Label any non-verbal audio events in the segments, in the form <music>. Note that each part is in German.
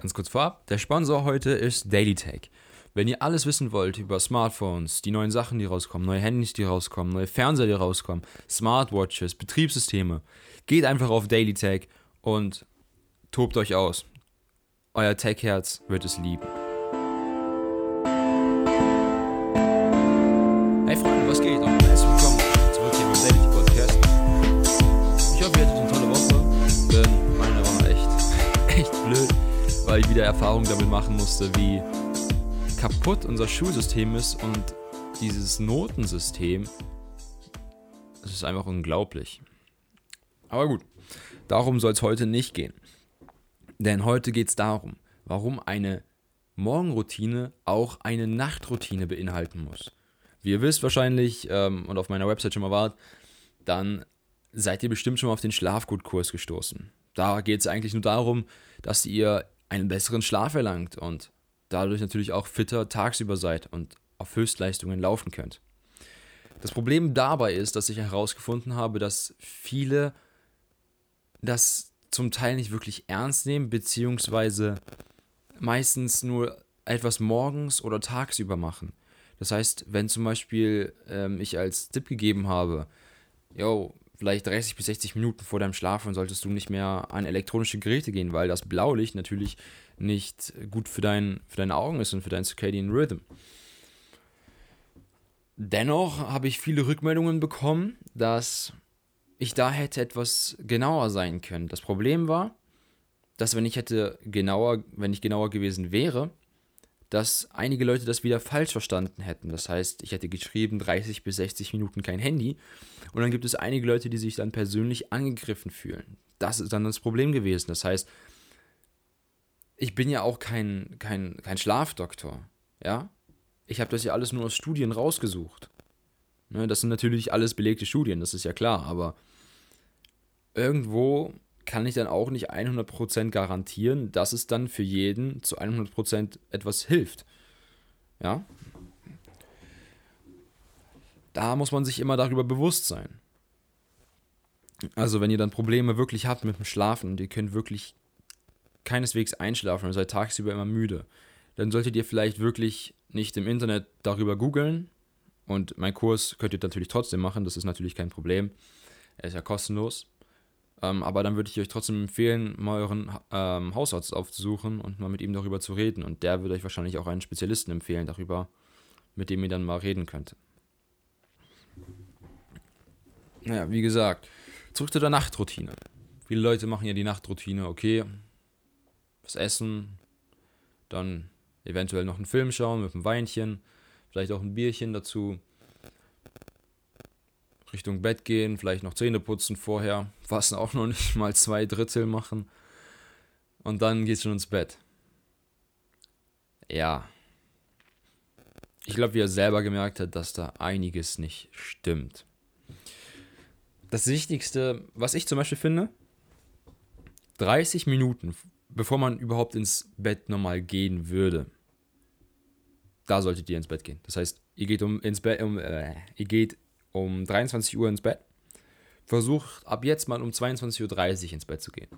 Ganz kurz vorab, der Sponsor heute ist DailyTech. Wenn ihr alles wissen wollt über Smartphones, die neuen Sachen, die rauskommen, neue Handys, die rauskommen, neue Fernseher, die rauskommen, Smartwatches, Betriebssysteme, geht einfach auf DailyTech und tobt euch aus. Euer Tech-Herz wird es lieben. Erfahrungen damit machen musste, wie kaputt unser Schulsystem ist und dieses Notensystem. Es ist einfach unglaublich. Aber gut, darum soll es heute nicht gehen. Denn heute geht es darum, warum eine Morgenroutine auch eine Nachtroutine beinhalten muss. Wie ihr wisst wahrscheinlich ähm, und auf meiner Website schon mal wart, dann seid ihr bestimmt schon mal auf den Schlafgutkurs gestoßen. Da geht es eigentlich nur darum, dass ihr einen besseren Schlaf erlangt und dadurch natürlich auch fitter tagsüber seid und auf Höchstleistungen laufen könnt. Das Problem dabei ist, dass ich herausgefunden habe, dass viele das zum Teil nicht wirklich ernst nehmen, beziehungsweise meistens nur etwas morgens oder tagsüber machen. Das heißt, wenn zum Beispiel ähm, ich als Tipp gegeben habe, yo, vielleicht 30 bis 60 Minuten vor deinem Schlafen solltest du nicht mehr an elektronische Geräte gehen, weil das Blaulicht natürlich nicht gut für, dein, für deine Augen ist und für deinen Circadian Rhythm. Dennoch habe ich viele Rückmeldungen bekommen, dass ich da hätte etwas genauer sein können. Das Problem war, dass wenn ich hätte genauer, wenn ich genauer gewesen wäre, dass einige Leute das wieder falsch verstanden hätten. Das heißt, ich hätte geschrieben 30 bis 60 Minuten kein Handy und dann gibt es einige Leute, die sich dann persönlich angegriffen fühlen. Das ist dann das Problem gewesen. Das heißt, ich bin ja auch kein, kein, kein Schlafdoktor, ja. Ich habe das ja alles nur aus Studien rausgesucht. Ne, das sind natürlich alles belegte Studien, das ist ja klar, aber irgendwo kann ich dann auch nicht 100% garantieren, dass es dann für jeden zu 100% etwas hilft. Ja? Da muss man sich immer darüber bewusst sein. Also, wenn ihr dann Probleme wirklich habt mit dem Schlafen und ihr könnt wirklich keineswegs einschlafen und seid tagsüber immer müde, dann solltet ihr vielleicht wirklich nicht im Internet darüber googeln. Und mein Kurs könnt ihr natürlich trotzdem machen, das ist natürlich kein Problem. Er ist ja kostenlos. Ähm, aber dann würde ich euch trotzdem empfehlen, mal euren ähm, Hausarzt aufzusuchen und mal mit ihm darüber zu reden. Und der würde euch wahrscheinlich auch einen Spezialisten empfehlen darüber, mit dem ihr dann mal reden könnt. Naja, wie gesagt, zurück zu der Nachtroutine. Viele Leute machen ja die Nachtroutine, okay, was essen, dann eventuell noch einen Film schauen mit einem Weinchen, vielleicht auch ein Bierchen dazu Richtung Bett gehen, vielleicht noch Zähne putzen vorher, was auch noch nicht mal zwei Drittel machen. Und dann geht's schon ins Bett. Ja. Ich glaube, wie er selber gemerkt hat, dass da einiges nicht stimmt. Das Wichtigste, was ich zum Beispiel finde, 30 Minuten, bevor man überhaupt ins Bett normal gehen würde, da solltet ihr ins Bett gehen. Das heißt, ihr geht um ins Bett, um, äh, ihr geht um 23 Uhr ins Bett. Versucht ab jetzt mal um 22.30 Uhr ins Bett zu gehen.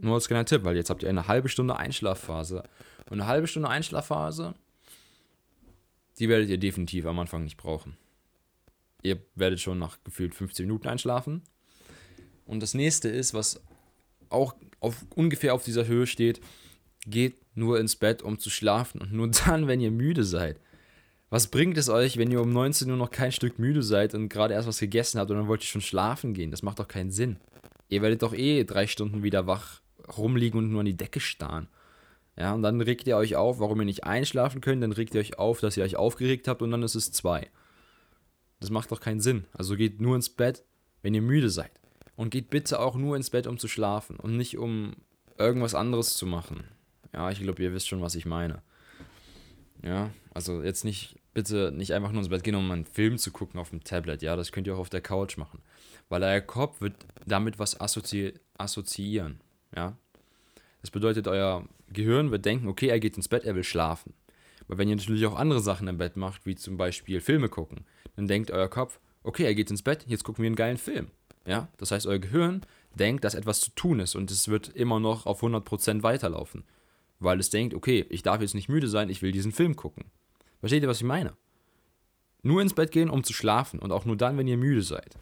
Nur als kleiner Tipp, weil jetzt habt ihr eine halbe Stunde Einschlafphase. Und eine halbe Stunde Einschlafphase, die werdet ihr definitiv am Anfang nicht brauchen. Ihr werdet schon nach gefühlt 15 Minuten einschlafen. Und das nächste ist, was auch auf, ungefähr auf dieser Höhe steht, geht nur ins Bett, um zu schlafen. Und nur dann, wenn ihr müde seid. Was bringt es euch, wenn ihr um 19 Uhr noch kein Stück müde seid und gerade erst was gegessen habt und dann wollt ihr schon schlafen gehen? Das macht doch keinen Sinn. Ihr werdet doch eh drei Stunden wieder wach rumliegen und nur an die Decke starren. Ja, und dann regt ihr euch auf, warum ihr nicht einschlafen könnt, dann regt ihr euch auf, dass ihr euch aufgeregt habt und dann ist es zwei. Das macht doch keinen Sinn. Also geht nur ins Bett, wenn ihr müde seid. Und geht bitte auch nur ins Bett, um zu schlafen und nicht um irgendwas anderes zu machen. Ja, ich glaube, ihr wisst schon, was ich meine. Ja, also jetzt nicht bitte nicht einfach nur ins Bett gehen, um einen Film zu gucken auf dem Tablet. Ja, das könnt ihr auch auf der Couch machen. Weil euer Kopf wird damit was assozi assoziieren. Ja. Das bedeutet, euer Gehirn wird denken, okay, er geht ins Bett, er will schlafen. Aber wenn ihr natürlich auch andere Sachen im Bett macht, wie zum Beispiel Filme gucken, dann denkt euer Kopf, okay, er geht ins Bett, jetzt gucken wir einen geilen Film. Ja, das heißt, euer Gehirn denkt, dass etwas zu tun ist und es wird immer noch auf 100% weiterlaufen. Weil es denkt, okay, ich darf jetzt nicht müde sein, ich will diesen Film gucken. Versteht ihr, was ich meine? Nur ins Bett gehen, um zu schlafen und auch nur dann, wenn ihr müde seid.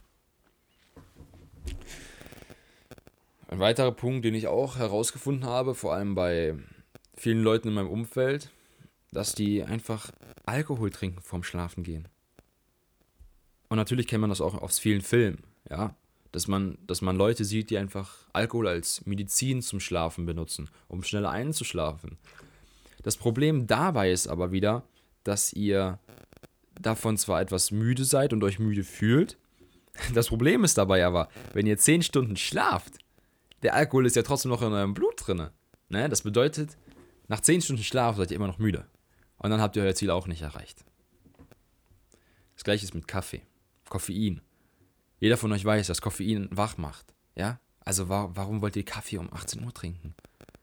Ein weiterer Punkt, den ich auch herausgefunden habe, vor allem bei vielen Leuten in meinem Umfeld, dass die einfach Alkohol trinken vorm Schlafen gehen. Und natürlich kennt man das auch aus vielen Filmen, ja. Dass man, dass man Leute sieht, die einfach Alkohol als Medizin zum Schlafen benutzen, um schneller einzuschlafen. Das Problem dabei ist aber wieder, dass ihr davon zwar etwas müde seid und euch müde fühlt. <laughs> Das Problem ist dabei aber, wenn ihr 10 Stunden schlaft, der Alkohol ist ja trotzdem noch in eurem Blut drin. Ne? Das bedeutet, nach 10 Stunden Schlaf seid ihr immer noch müde. Und dann habt ihr euer Ziel auch nicht erreicht. Das gleiche ist mit Kaffee. Koffein. Jeder von euch weiß, dass Koffein wach macht. Ja? Also wa warum wollt ihr Kaffee um 18 Uhr trinken?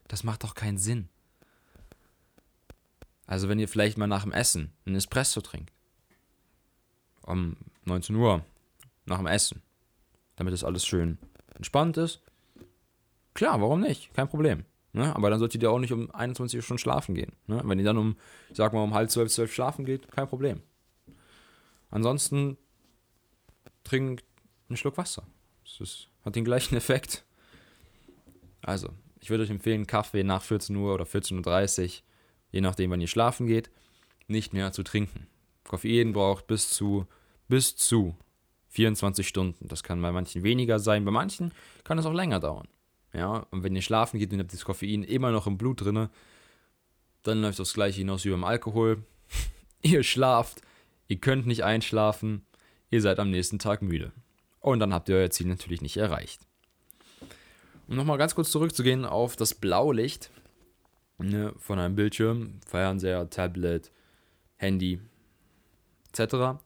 Das macht doch keinen Sinn. Also wenn ihr vielleicht mal nach dem Essen einen Espresso trinkt. Um 19 Uhr. Nach dem Essen. Damit es alles schön entspannt ist Klar, warum nicht? Kein Problem. Ne? Aber dann solltet ihr auch nicht um 21 Uhr schon schlafen gehen. Ne? Wenn ihr dann um, sag mal, um halb zwölf, zwölf schlafen geht, kein Problem. Ansonsten trinkt einen Schluck Wasser. Das ist, hat den gleichen <laughs> Effekt. Also, ich würde euch empfehlen, Kaffee nach 14 Uhr oder 14.30 Uhr, je nachdem, wann ihr schlafen geht, nicht mehr zu trinken. Koffein braucht bis zu, bis zu 24 Stunden. Das kann bei manchen weniger sein, bei manchen kann es auch länger dauern. Ja, und wenn ihr schlafen geht und habt das Koffein immer noch im Blut drin, dann läuft das gleiche hinaus wie beim Alkohol. <laughs> ihr schlaft, ihr könnt nicht einschlafen, ihr seid am nächsten Tag müde. Und dann habt ihr euer Ziel natürlich nicht erreicht. Um nochmal ganz kurz zurückzugehen auf das Blaulicht ne, von einem Bildschirm, Fernseher, Tablet, Handy etc.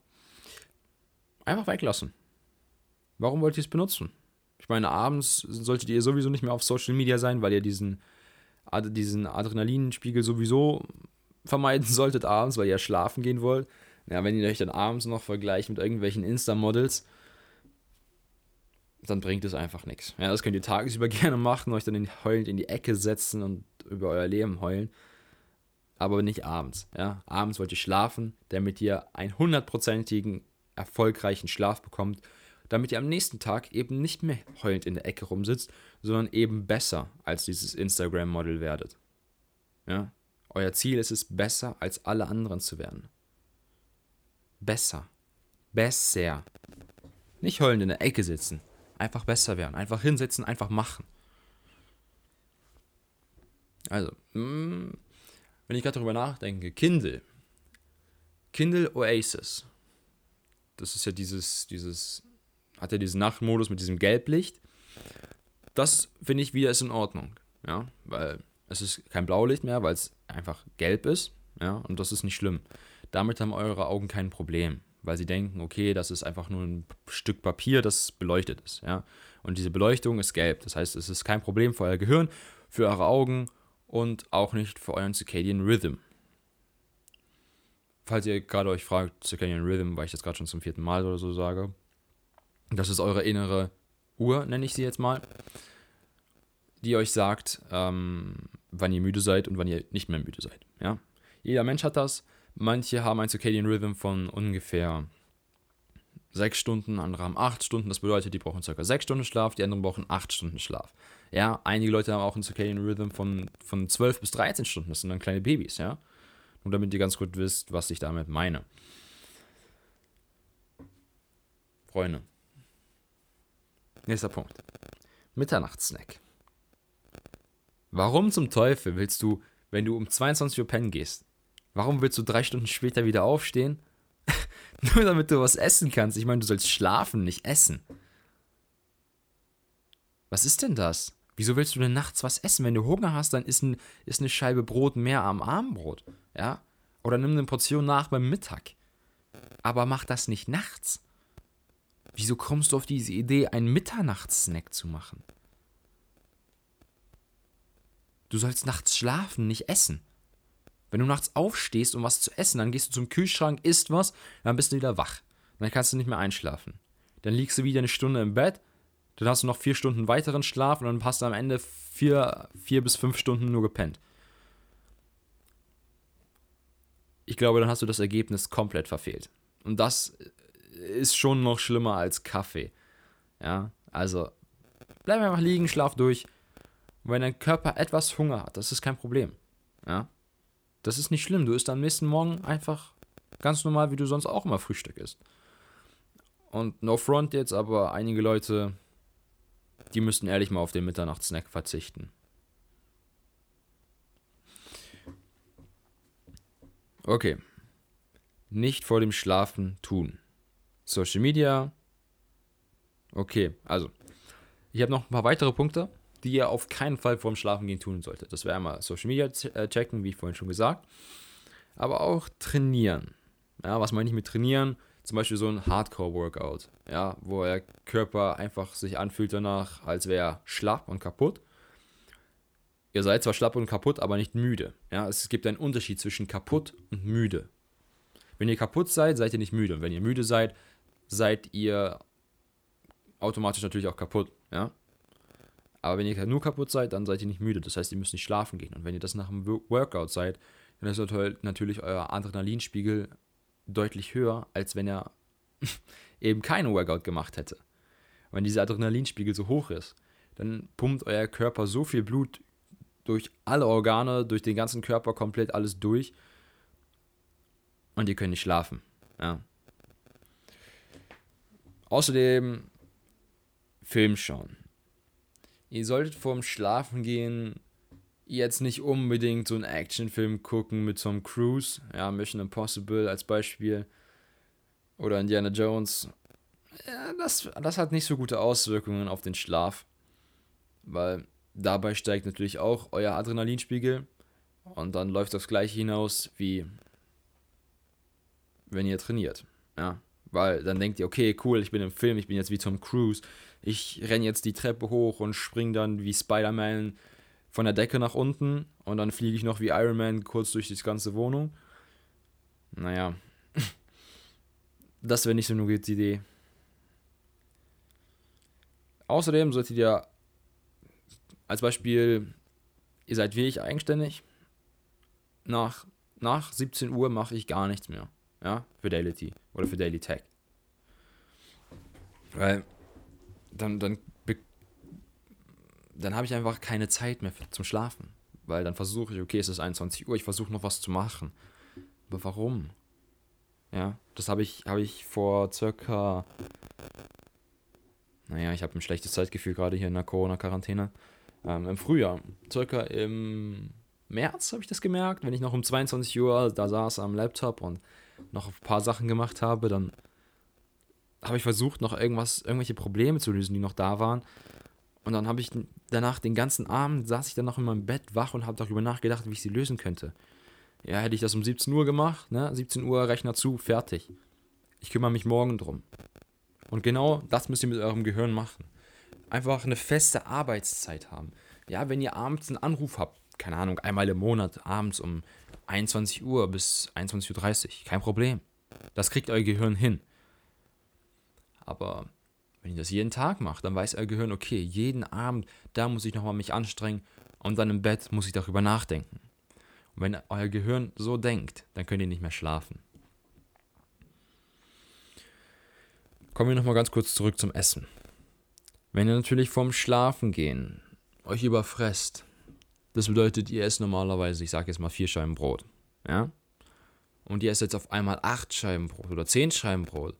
Einfach weglassen. Warum wollt ihr es benutzen? Ich meine, abends solltet ihr sowieso nicht mehr auf Social Media sein, weil ihr diesen, diesen Adrenalinspiegel sowieso vermeiden <laughs> solltet abends, weil ihr schlafen gehen wollt. Ja, wenn ihr euch dann abends noch vergleicht mit irgendwelchen Insta-Models, dann bringt es einfach nichts. Ja, das könnt ihr tagsüber <laughs> gerne machen, euch dann heulend in die Ecke setzen und über euer Leben heulen. Aber nicht abends. Ja? Abends wollt ihr schlafen, damit ihr einen hundertprozentigen erfolgreichen Schlaf bekommt damit ihr am nächsten Tag eben nicht mehr heulend in der Ecke rumsitzt, sondern eben besser als dieses Instagram-Model werdet. Ja? Euer Ziel ist es, besser als alle anderen zu werden. Besser. Besser. Nicht heulend in der Ecke sitzen. Einfach besser werden. Einfach hinsetzen, einfach machen. Also, mm, wenn ich gerade darüber nachdenke, Kindle. Kindle Oasis. Das ist ja dieses, dieses hat er diesen Nachtmodus mit diesem Gelblicht. Das finde ich wieder ist in Ordnung, ja, weil es ist kein Blaulicht mehr, weil es einfach gelb ist, ja, und das ist nicht schlimm. Damit haben eure Augen kein Problem, weil sie denken, okay, das ist einfach nur ein Stück Papier, das beleuchtet ist, ja. Und diese Beleuchtung ist gelb, das heißt, es ist kein Problem für euer Gehirn, für eure Augen und auch nicht für euren Circadian Rhythm. Falls ihr gerade euch fragt, Circadian Rhythm, weil ich das gerade schon zum vierten Mal oder so sage, das ist eure innere Uhr, nenne ich sie jetzt mal, die euch sagt, ähm, wann ihr müde seid und wann ihr nicht mehr müde seid. Ja? Jeder Mensch hat das. Manche haben ein Circadian Rhythm von ungefähr sechs Stunden, andere haben acht Stunden. Das bedeutet, die brauchen circa sechs Stunden Schlaf, die anderen brauchen acht Stunden Schlaf. Ja, einige Leute haben auch einen Circadian Rhythm von, von 12 bis 13 Stunden. Das sind dann kleine Babys, ja. Nur damit ihr ganz gut wisst, was ich damit meine. Freunde, Nächster Punkt. Mitternachtssnack. Warum zum Teufel willst du, wenn du um 22 Uhr pennen gehst, warum willst du drei Stunden später wieder aufstehen? <laughs> Nur damit du was essen kannst. Ich meine, du sollst schlafen, nicht essen. Was ist denn das? Wieso willst du denn nachts was essen? Wenn du Hunger hast, dann ist, ein, ist eine Scheibe Brot mehr am Abendbrot. Ja? Oder nimm eine Portion nach beim Mittag. Aber mach das nicht nachts. Wieso kommst du auf diese Idee, einen Mitternachtssnack zu machen? Du sollst nachts schlafen, nicht essen. Wenn du nachts aufstehst, um was zu essen, dann gehst du zum Kühlschrank, isst was, dann bist du wieder wach. Dann kannst du nicht mehr einschlafen. Dann liegst du wieder eine Stunde im Bett, Dann hast du noch vier Stunden weiteren Schlaf und dann hast du am Ende vier, vier bis fünf Stunden nur gepennt. Ich glaube, dann hast du das Ergebnis komplett verfehlt. Und das ist schon noch schlimmer als Kaffee. Ja, also bleib einfach liegen, schlaf durch. Und wenn dein Körper etwas Hunger hat, das ist kein Problem. Ja, das ist nicht schlimm. Du isst am nächsten Morgen einfach ganz normal, wie du sonst auch immer Frühstück isst. Und no front jetzt, aber einige Leute, die müssten ehrlich mal auf den Mitternachtssnack verzichten. Okay. Nicht vor dem Schlafen tun. Social Media. Okay, also. Ich habe noch ein paar weitere Punkte, die ihr auf keinen Fall vor dem Schlafengehen tun solltet. Das wäre einmal Social Media äh, checken, wie vorhin schon gesagt. Aber auch trainieren. Ja, was meine ich mit trainieren? Zum Beispiel so ein Hardcore-Workout, ja, wo euer Körper einfach sich anfühlt danach, als wäre er schlapp und kaputt. Ihr seid zwar schlapp und kaputt, aber nicht müde. Ja, es gibt einen Unterschied zwischen kaputt und müde. Wenn ihr kaputt seid, seid ihr nicht müde. Und wenn ihr müde seid, seid ihr automatisch natürlich auch kaputt. Ja? Aber wenn ihr nur kaputt seid, dann seid ihr nicht müde. Das heißt, ihr müsst nicht schlafen gehen. Und wenn ihr das nach einem Workout seid, dann ist natürlich euer Adrenalinspiegel deutlich höher, als wenn er <laughs> eben keinen Workout gemacht hätte. Wenn dieser Adrenalinspiegel so hoch ist, dann pumpt euer Körper so viel Blut durch alle Organe, durch den ganzen Körper komplett alles durch und ihr könnt nicht schlafen. Ja. Außerdem Film schauen. Ihr solltet vorm Schlafen gehen jetzt nicht unbedingt so einen Actionfilm gucken mit Tom Cruise, ja, Mission Impossible als Beispiel. Oder Indiana Jones. Ja, das, das hat nicht so gute Auswirkungen auf den Schlaf, weil dabei steigt natürlich auch euer Adrenalinspiegel. Und dann läuft das gleiche hinaus wie wenn ihr trainiert, ja, weil dann denkt ihr, okay, cool, ich bin im Film, ich bin jetzt wie Tom Cruise, ich renne jetzt die Treppe hoch und springe dann wie Spider-Man von der Decke nach unten und dann fliege ich noch wie Iron Man kurz durch die ganze Wohnung. Naja, das wäre nicht so eine gute Idee. Außerdem solltet ihr als Beispiel, ihr seid wie ich eigenständig. Nach, nach 17 Uhr mache ich gar nichts mehr. Ja, Fidelity oder Fidelity Tech. Weil dann, dann dann habe ich einfach keine Zeit mehr für, zum Schlafen. Weil dann versuche ich, okay, es ist 21 Uhr, ich versuche noch was zu machen. Aber warum? Ja, das habe ich, hab ich vor circa. Naja, ich habe ein schlechtes Zeitgefühl gerade hier in der Corona-Quarantäne. Ähm, Im Frühjahr, circa im März habe ich das gemerkt, wenn ich noch um 22 Uhr da saß am Laptop und noch ein paar Sachen gemacht habe, dann habe ich versucht, noch irgendwas, irgendwelche Probleme zu lösen, die noch da waren. Und dann habe ich danach den ganzen Abend saß ich dann noch in meinem Bett wach und habe darüber nachgedacht, wie ich sie lösen könnte. Ja, hätte ich das um 17 Uhr gemacht, ne? 17 Uhr Rechner zu, fertig. Ich kümmere mich morgen drum. Und genau das müsst ihr mit eurem Gehirn machen. Einfach eine feste Arbeitszeit haben. Ja, wenn ihr abends einen Anruf habt, keine Ahnung, einmal im Monat, abends um 21 Uhr bis 21.30 Uhr, kein Problem. Das kriegt euer Gehirn hin. Aber wenn ihr das jeden Tag macht, dann weiß euer Gehirn, okay, jeden Abend, da muss ich nochmal mich anstrengen und dann im Bett muss ich darüber nachdenken. Und wenn euer Gehirn so denkt, dann könnt ihr nicht mehr schlafen. Kommen wir nochmal ganz kurz zurück zum Essen. Wenn ihr natürlich vorm Schlafen gehen euch überfresst, das bedeutet, ihr esst normalerweise, ich sage jetzt mal vier Scheiben Brot, ja? Und ihr esst jetzt auf einmal acht Scheiben Brot oder zehn Scheiben Brot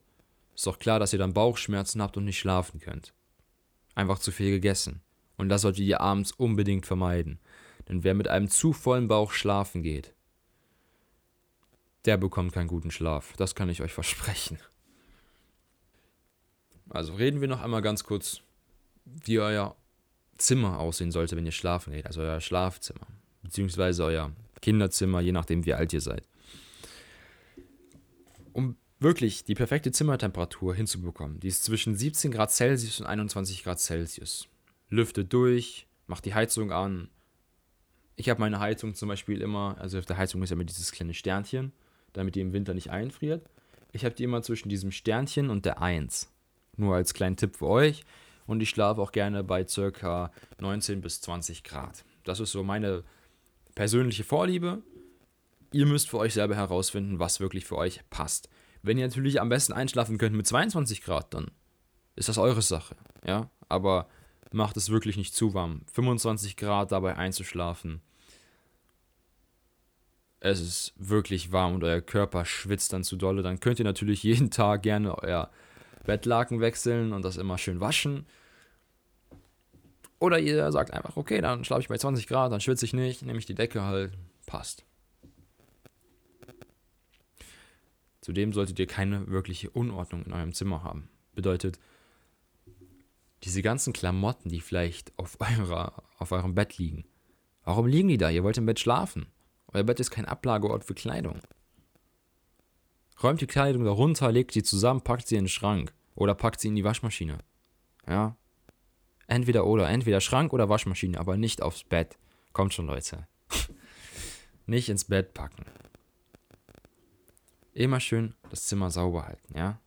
ist doch klar, dass ihr dann Bauchschmerzen habt und nicht schlafen könnt. Einfach zu viel gegessen. Und das solltet ihr abends unbedingt vermeiden. Denn wer mit einem zu vollen Bauch schlafen geht, der bekommt keinen guten Schlaf. Das kann ich euch <laughs> versprechen. Also reden wir noch einmal ganz kurz, wie euer Zimmer aussehen sollte, wenn ihr schlafen geht. Also euer Schlafzimmer. Beziehungsweise euer Kinderzimmer, je nachdem, wie alt ihr seid. Um wirklich die perfekte Zimmertemperatur hinzubekommen. Die ist zwischen 17 Grad Celsius und 21 Grad Celsius. Lüftet durch, macht die Heizung an. Ich habe meine Heizung zum Beispiel immer, also auf der Heizung ist ja immer dieses kleine Sternchen, damit die im Winter nicht einfriert. Ich habe die immer zwischen diesem Sternchen und der 1. Nur als kleinen Tipp für euch. und ich schlafe auch gerne bei circa 19 bis 20 Grad. Das ist so meine persönliche Vorliebe. Ihr müsst für euch selber herausfinden, was wirklich für euch passt. Wenn ihr natürlich am besten einschlafen könnt mit 22 Grad, dann ist das eure Sache. Ja, aber macht es wirklich nicht zu warm. 25 Grad dabei einzuschlafen. Es ist wirklich warm und euer Körper schwitzt dann zu dolle. Dann könnt ihr natürlich <laughs> jeden Tag gerne euer Bettlaken wechseln und das immer schön waschen. Oder ihr sagt einfach, okay, dann schlafe ich bei 20 Grad, dann schwitze ich nicht, nehme ich die Decke halt, passt. Zudem solltet ihr keine wirkliche Unordnung in eurem Zimmer haben. Bedeutet, diese ganzen Klamotten, die vielleicht auf, <laughs> eurer, auf eurem Bett liegen. Warum liegen die da? Ihr wollt im Bett schlafen. Euer Bett ist kein Ablageort für Kleidung. Räumt die Kleidung darunter, legt sie zusammen, packt sie in den Schrank. Oder packt sie in die Waschmaschine. Ja. Entweder oder. Entweder Schrank oder Waschmaschine, aber nicht aufs Bett. Kommt schon, Leute. <laughs> nicht ins Bett packen. Immer schön das Zimmer sauber halten, ja.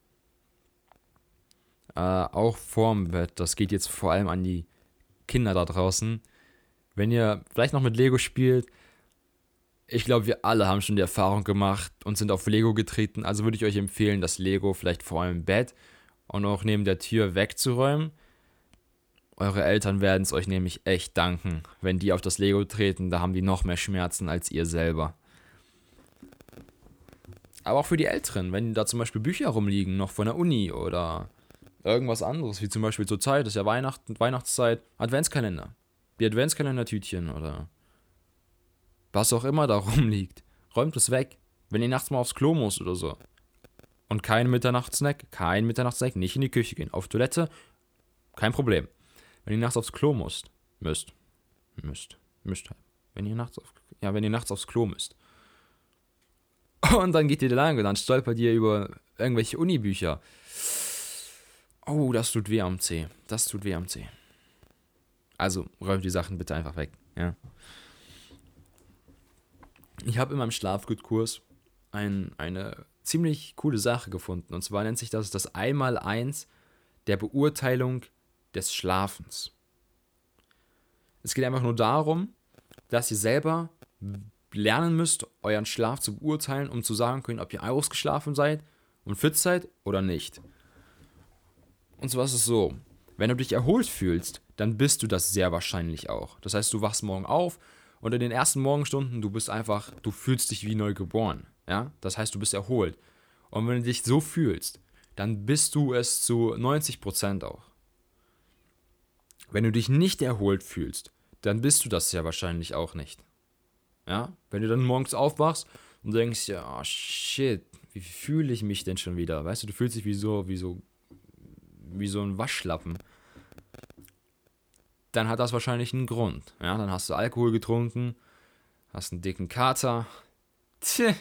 Äh, auch vorm Bett, das geht jetzt vor allem an die Kinder da draußen. Wenn ihr vielleicht noch mit Lego spielt, ich glaube, wir alle haben schon die Erfahrung gemacht und sind auf Lego getreten. Also würde ich euch empfehlen, das Lego vielleicht vor eurem Bett und auch neben der Tür wegzuräumen. Eure Eltern werden es euch nämlich echt danken. Wenn die auf das Lego treten, da haben die noch mehr Schmerzen als ihr selber. Aber auch für die Älteren, wenn da zum Beispiel Bücher rumliegen, noch von der Uni oder irgendwas anderes, wie zum Beispiel zur Zeit, das ist ja Weihnachten, Weihnachtszeit, Adventskalender. Die Adventskalender-Tütchen oder was auch immer da <laughs> rumliegt. Räumt es weg. Wenn ihr nachts mal aufs Klo muss oder so. Und kein Mitternachtssnack, kein Mitternachtssnack, nicht in die Küche gehen. Auf Toilette, kein Problem. Wenn ihr nachts aufs Klo müsst, müsst, müsst, müsst halt. Wenn ihr nachts auf, ja, wenn ihr nachts aufs Klo müsst. <laughs> Und dann geht ihr lang und dann stolpert ihr über irgendwelche Unibücher. Oh, das tut weh am C. Das tut weh am C. Also räumt die Sachen bitte einfach weg. Ja. Ich habe in meinem Schlafgutkurs ein, eine ziemlich coole Sache gefunden. Und zwar nennt sich das das Einmaleins der Beurteilung des Schlafens. Es geht einfach nur darum, dass ihr selber lernen müsst, euren Schlaf zu beurteilen, um zu sagen können, ob ihr ausgeschlafen seid und fit seid oder nicht. Und zwar ist es so, wenn du dich erholt fühlst, dann bist du das sehr wahrscheinlich auch. Das heißt, du wachst morgen auf und in den ersten Morgenstunden, du bist einfach, du fühlst dich wie neu geboren. Ja? Das heißt, du bist erholt. Und wenn du dich so fühlst, dann bist du es zu 90% auch. Wenn du dich nicht erholt fühlst, dann bist du das sehr wahrscheinlich auch nicht. Ja? Wenn du dann morgens aufwachst und denkst, ja, oh shit, wie fühle ich mich denn schon wieder? Weißt du, du fühlst dich wie so, wie so, wie so ein Waschlappen dann hat das wahrscheinlich einen Grund. Ja, dann hast du Alkohol getrunken, hast einen dicken Kater. Tch.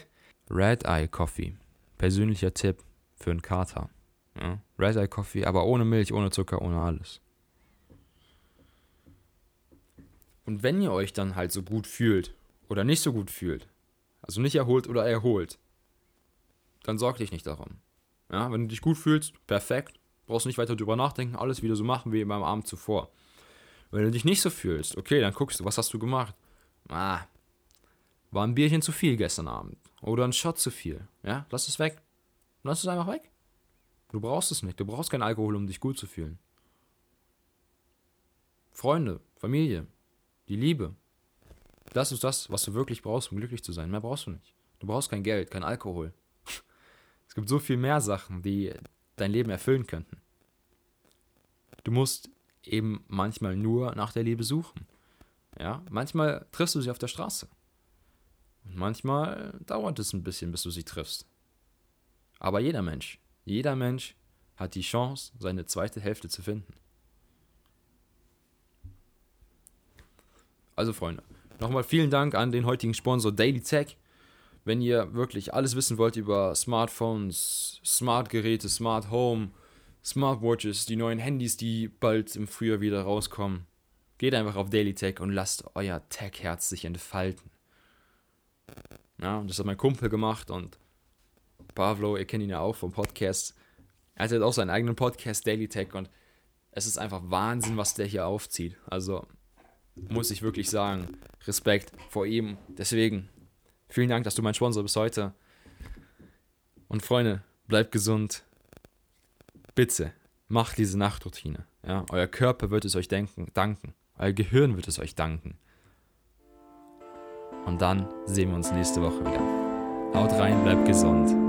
Red Eye Coffee. Persönlicher Tipp für einen Kater. Ja, Red Eye Coffee, aber ohne Milch, ohne Zucker, ohne alles. Und wenn ihr euch dann halt so gut fühlt oder nicht so gut fühlt, also nicht erholt oder erholt, dann sorg dich nicht darum. Ja, wenn du dich gut fühlst, perfekt, brauchst nicht weiter drüber nachdenken, alles wieder so machen wie beim Abend zuvor. Wenn du dich nicht so fühlst, okay, dann guckst du, was hast du gemacht? Ah, war ein Bierchen zu viel gestern Abend. Oder ein Shot zu viel. Ja, lass es weg. Lass es einfach weg. Du brauchst es nicht. Du brauchst keinen Alkohol, um dich gut zu fühlen. Freunde, Familie, die Liebe. Das ist das, was du wirklich brauchst, um glücklich zu sein. Mehr brauchst du nicht. Du brauchst kein Geld, kein Alkohol. <laughs> Es gibt so viel mehr Sachen, die dein Leben erfüllen könnten. Du musst eben manchmal nur nach der Liebe suchen. Ja, manchmal triffst du sie auf der Straße. Und manchmal dauert es ein bisschen, bis du sie triffst. Aber jeder Mensch, jeder Mensch hat die Chance, seine zweite Hälfte zu finden. Also Freunde, nochmal vielen Dank an den heutigen Sponsor Daily Tech. Wenn ihr wirklich alles wissen wollt über Smartphones, Smartgeräte, Smart Home, Smartwatches, die neuen Handys, die bald im Frühjahr wieder rauskommen. Geht einfach auf Daily Tech und lasst euer Tech-Herz sich entfalten. Ja, das hat mein Kumpel gemacht und Pavlo, ihr kennt ihn ja auch vom Podcast. Er hat auch seinen eigenen Podcast, Daily Tech, und es ist einfach Wahnsinn, was der hier aufzieht. Also muss ich wirklich sagen, Respekt vor ihm. Deswegen, vielen Dank, dass du mein Sponsor bist heute. Und Freunde, bleibt gesund. Bitte, macht diese Nachtroutine. Ja, euer Körper wird es euch denken, danken. Euer Gehirn wird es euch danken. Und dann sehen wir uns nächste Woche wieder. Haut rein, bleibt gesund.